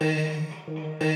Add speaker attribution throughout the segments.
Speaker 1: eh, eh.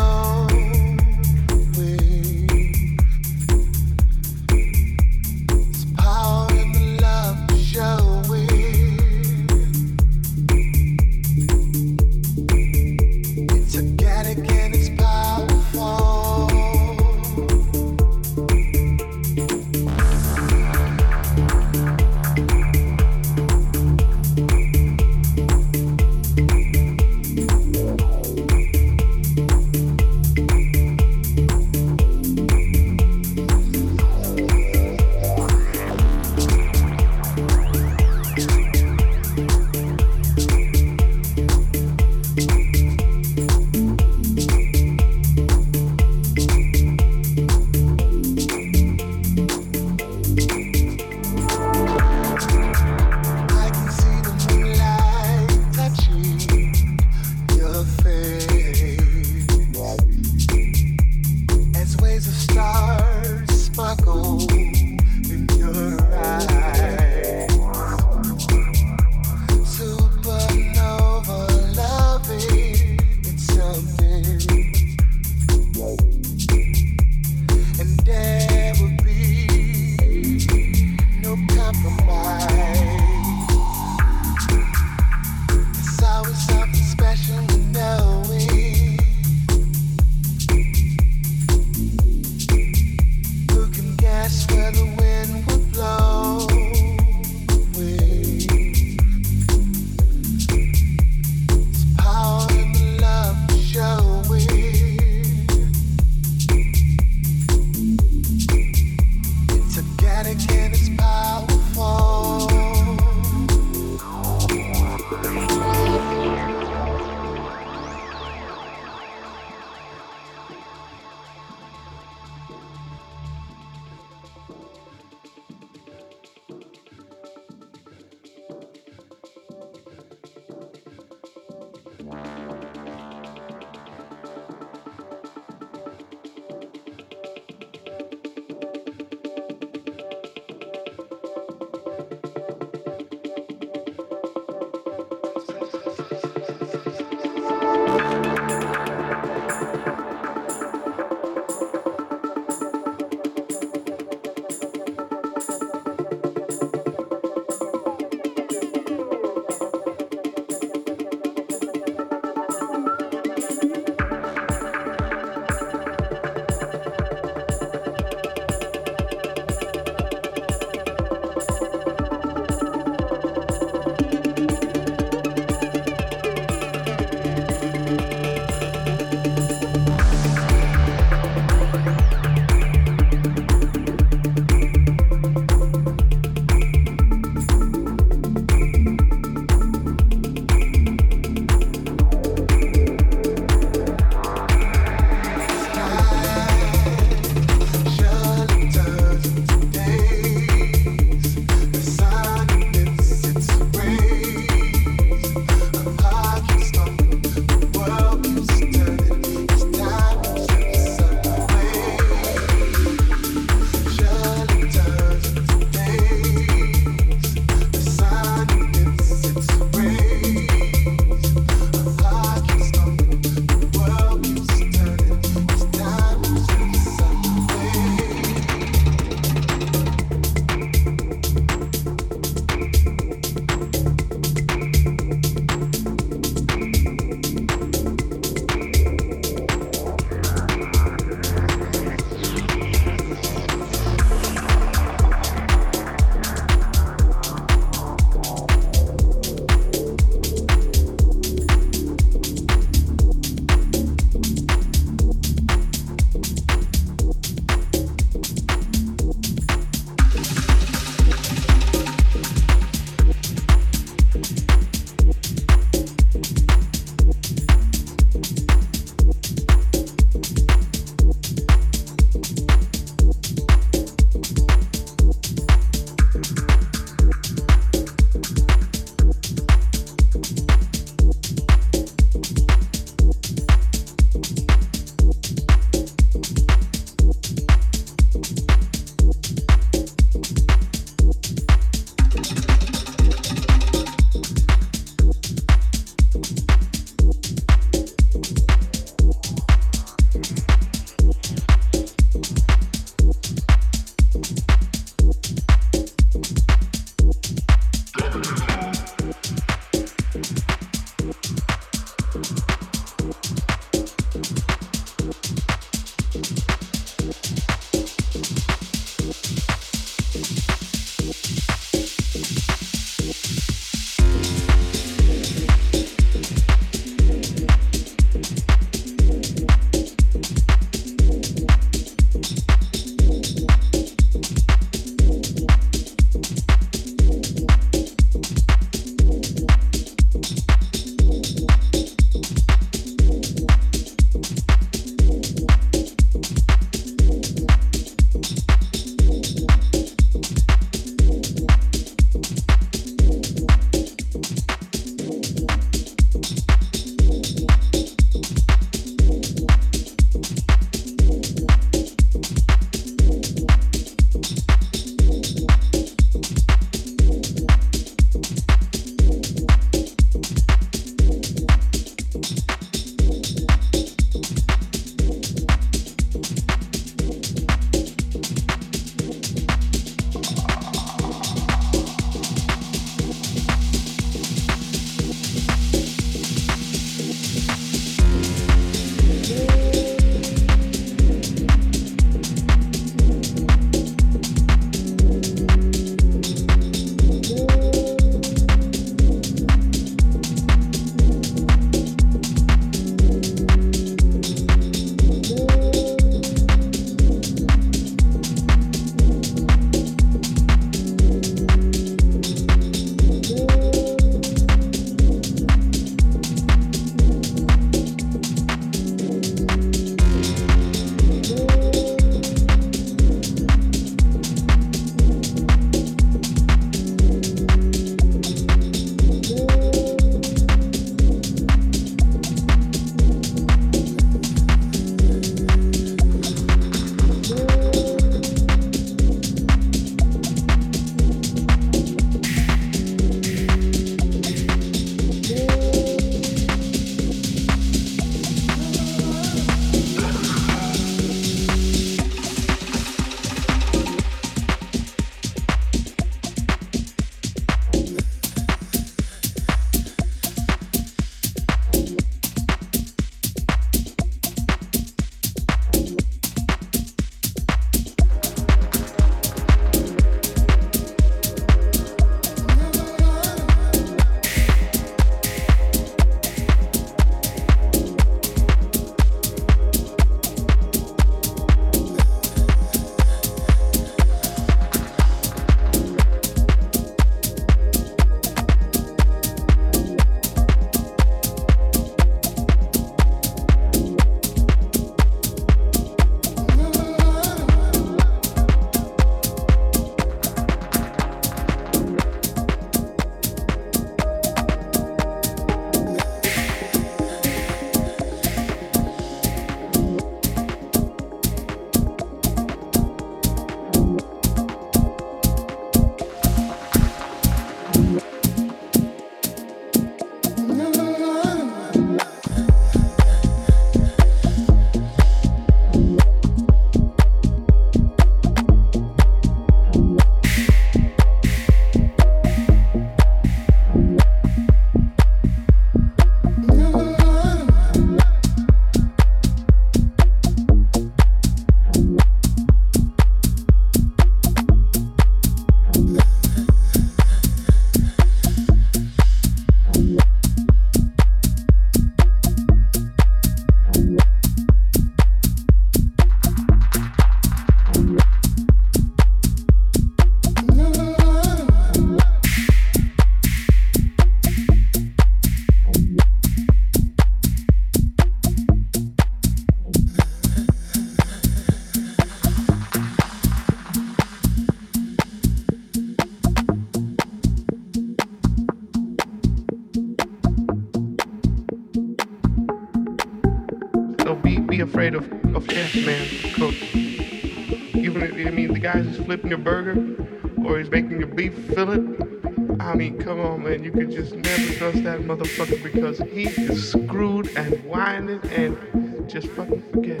Speaker 1: come on, man, you can just never trust that motherfucker because he is screwed and whining and just fucking forget.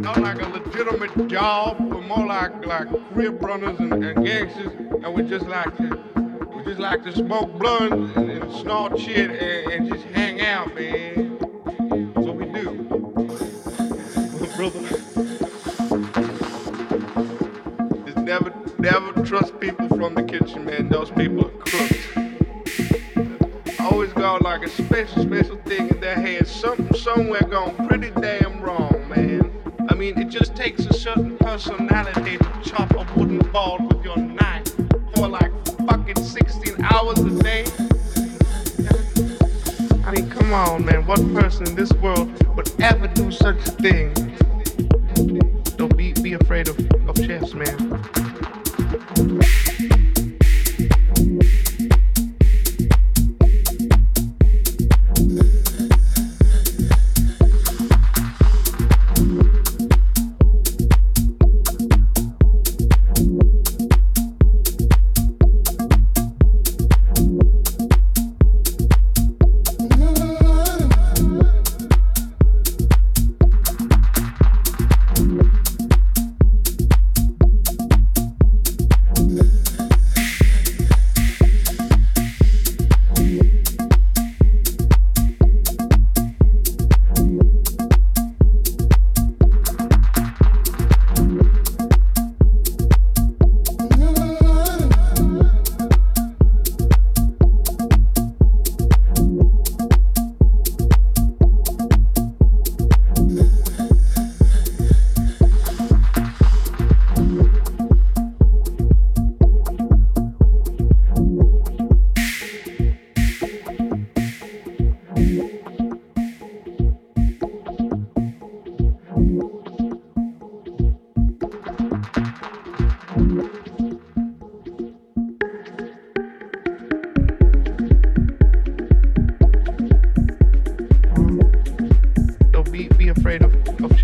Speaker 1: Not like a legitimate job, but more like like crib runners and, and gangsters, and we just like to we just like to smoke blunts and, and snort shit and, and just hang out, man. That's what we do, brother. Just never never trust people from the kitchen, man. Those people are crooks. A special, special thing in their head. Something somewhere gone pretty damn wrong, man. I mean, it just takes a certain personality to chop a wooden ball with your knife for like fucking 16 hours a day. I mean, come on, man. What person in this world would ever do such a thing? Don't be be afraid of, of chefs, man.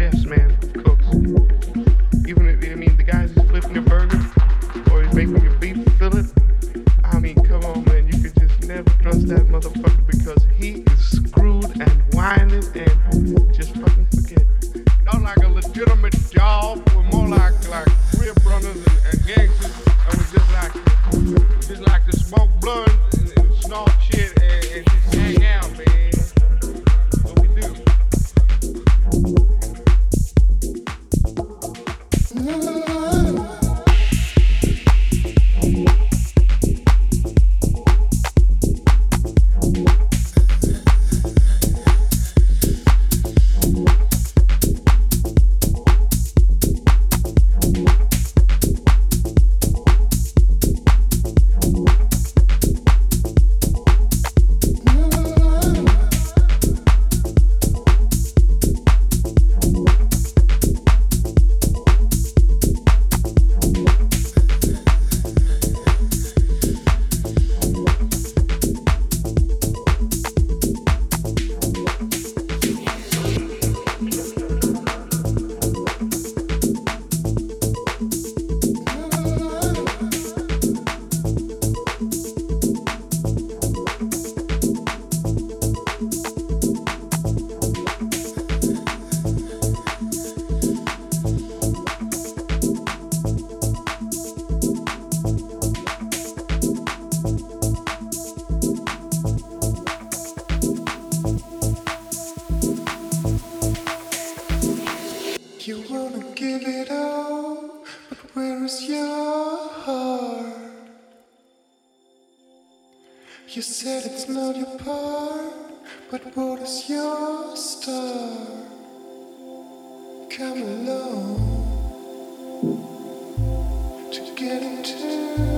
Speaker 1: Of man, You
Speaker 2: said it's not your part, but what is your star? Come along to get into.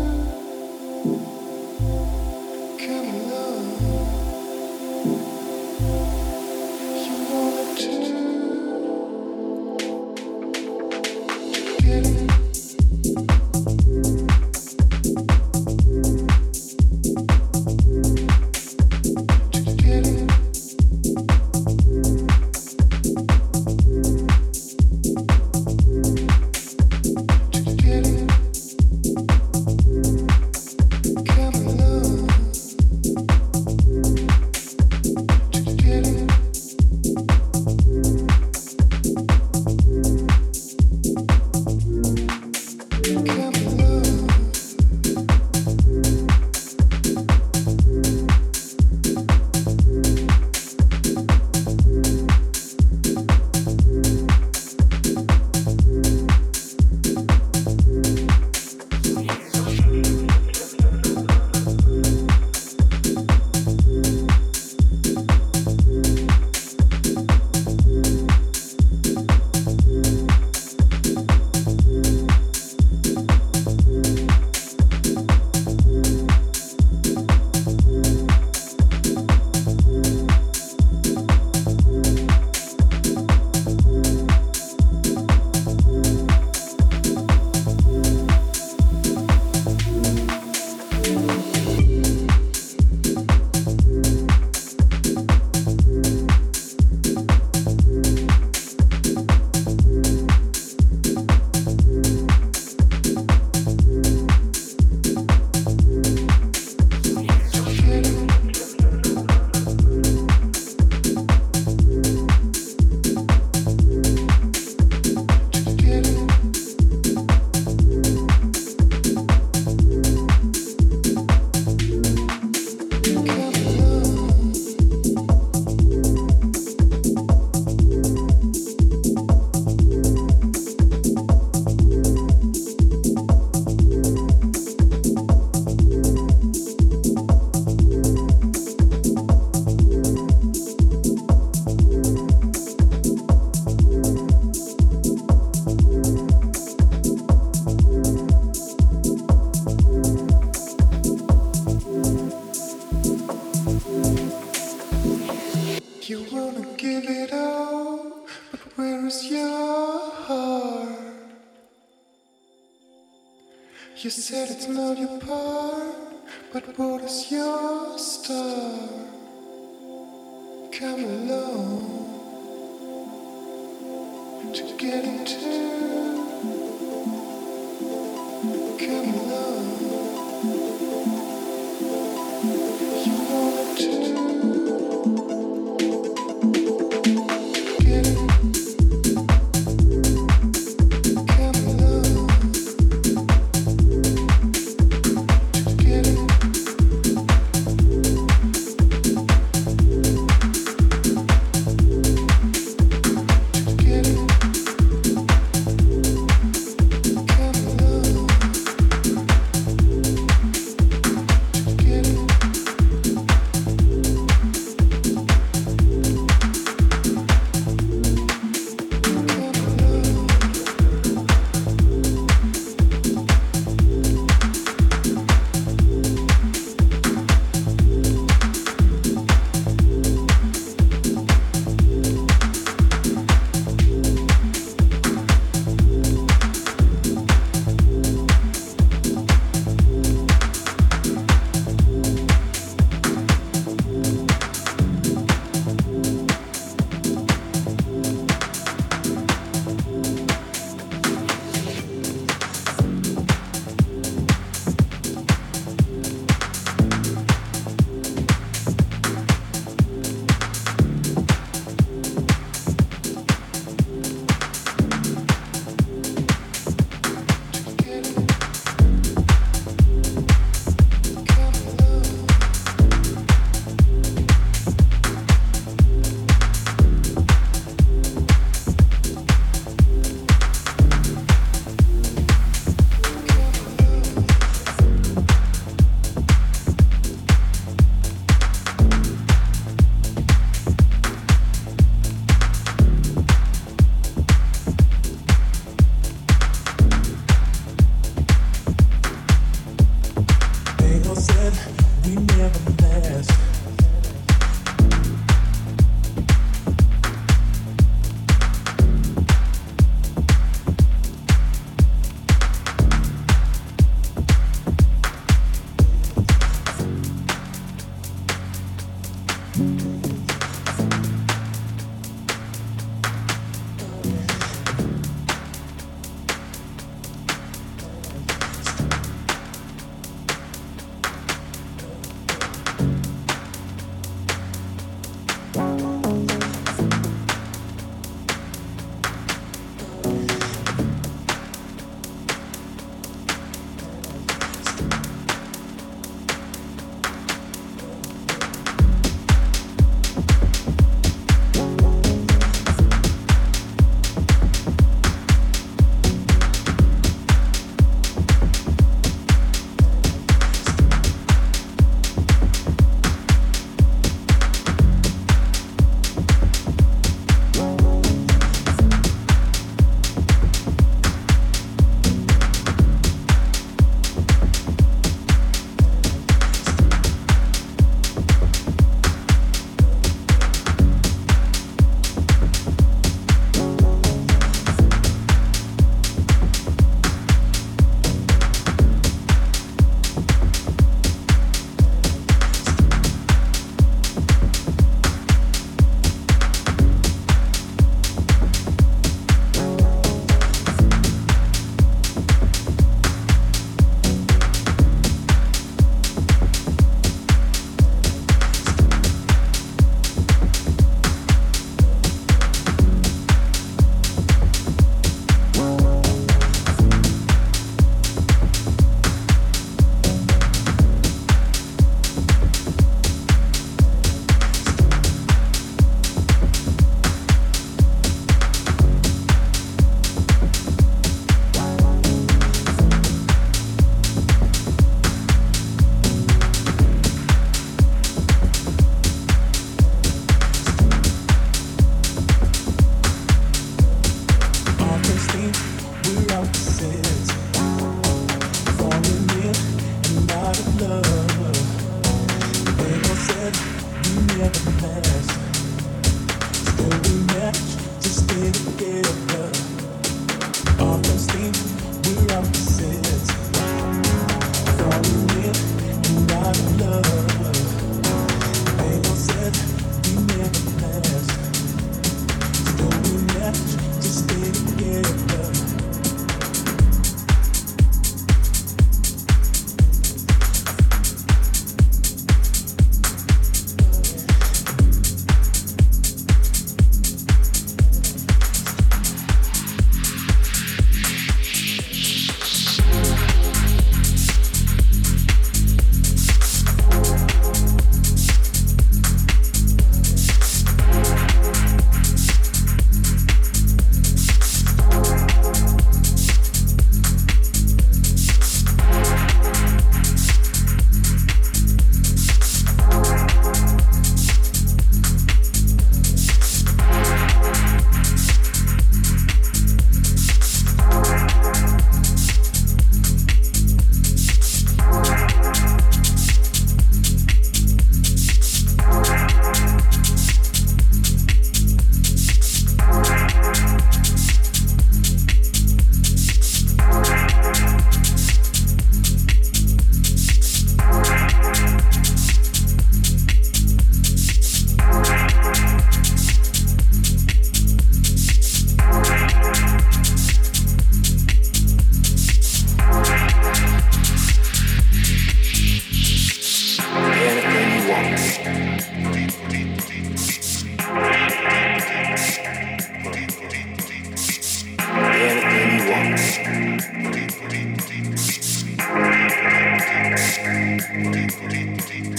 Speaker 3: Tin, tin, tin.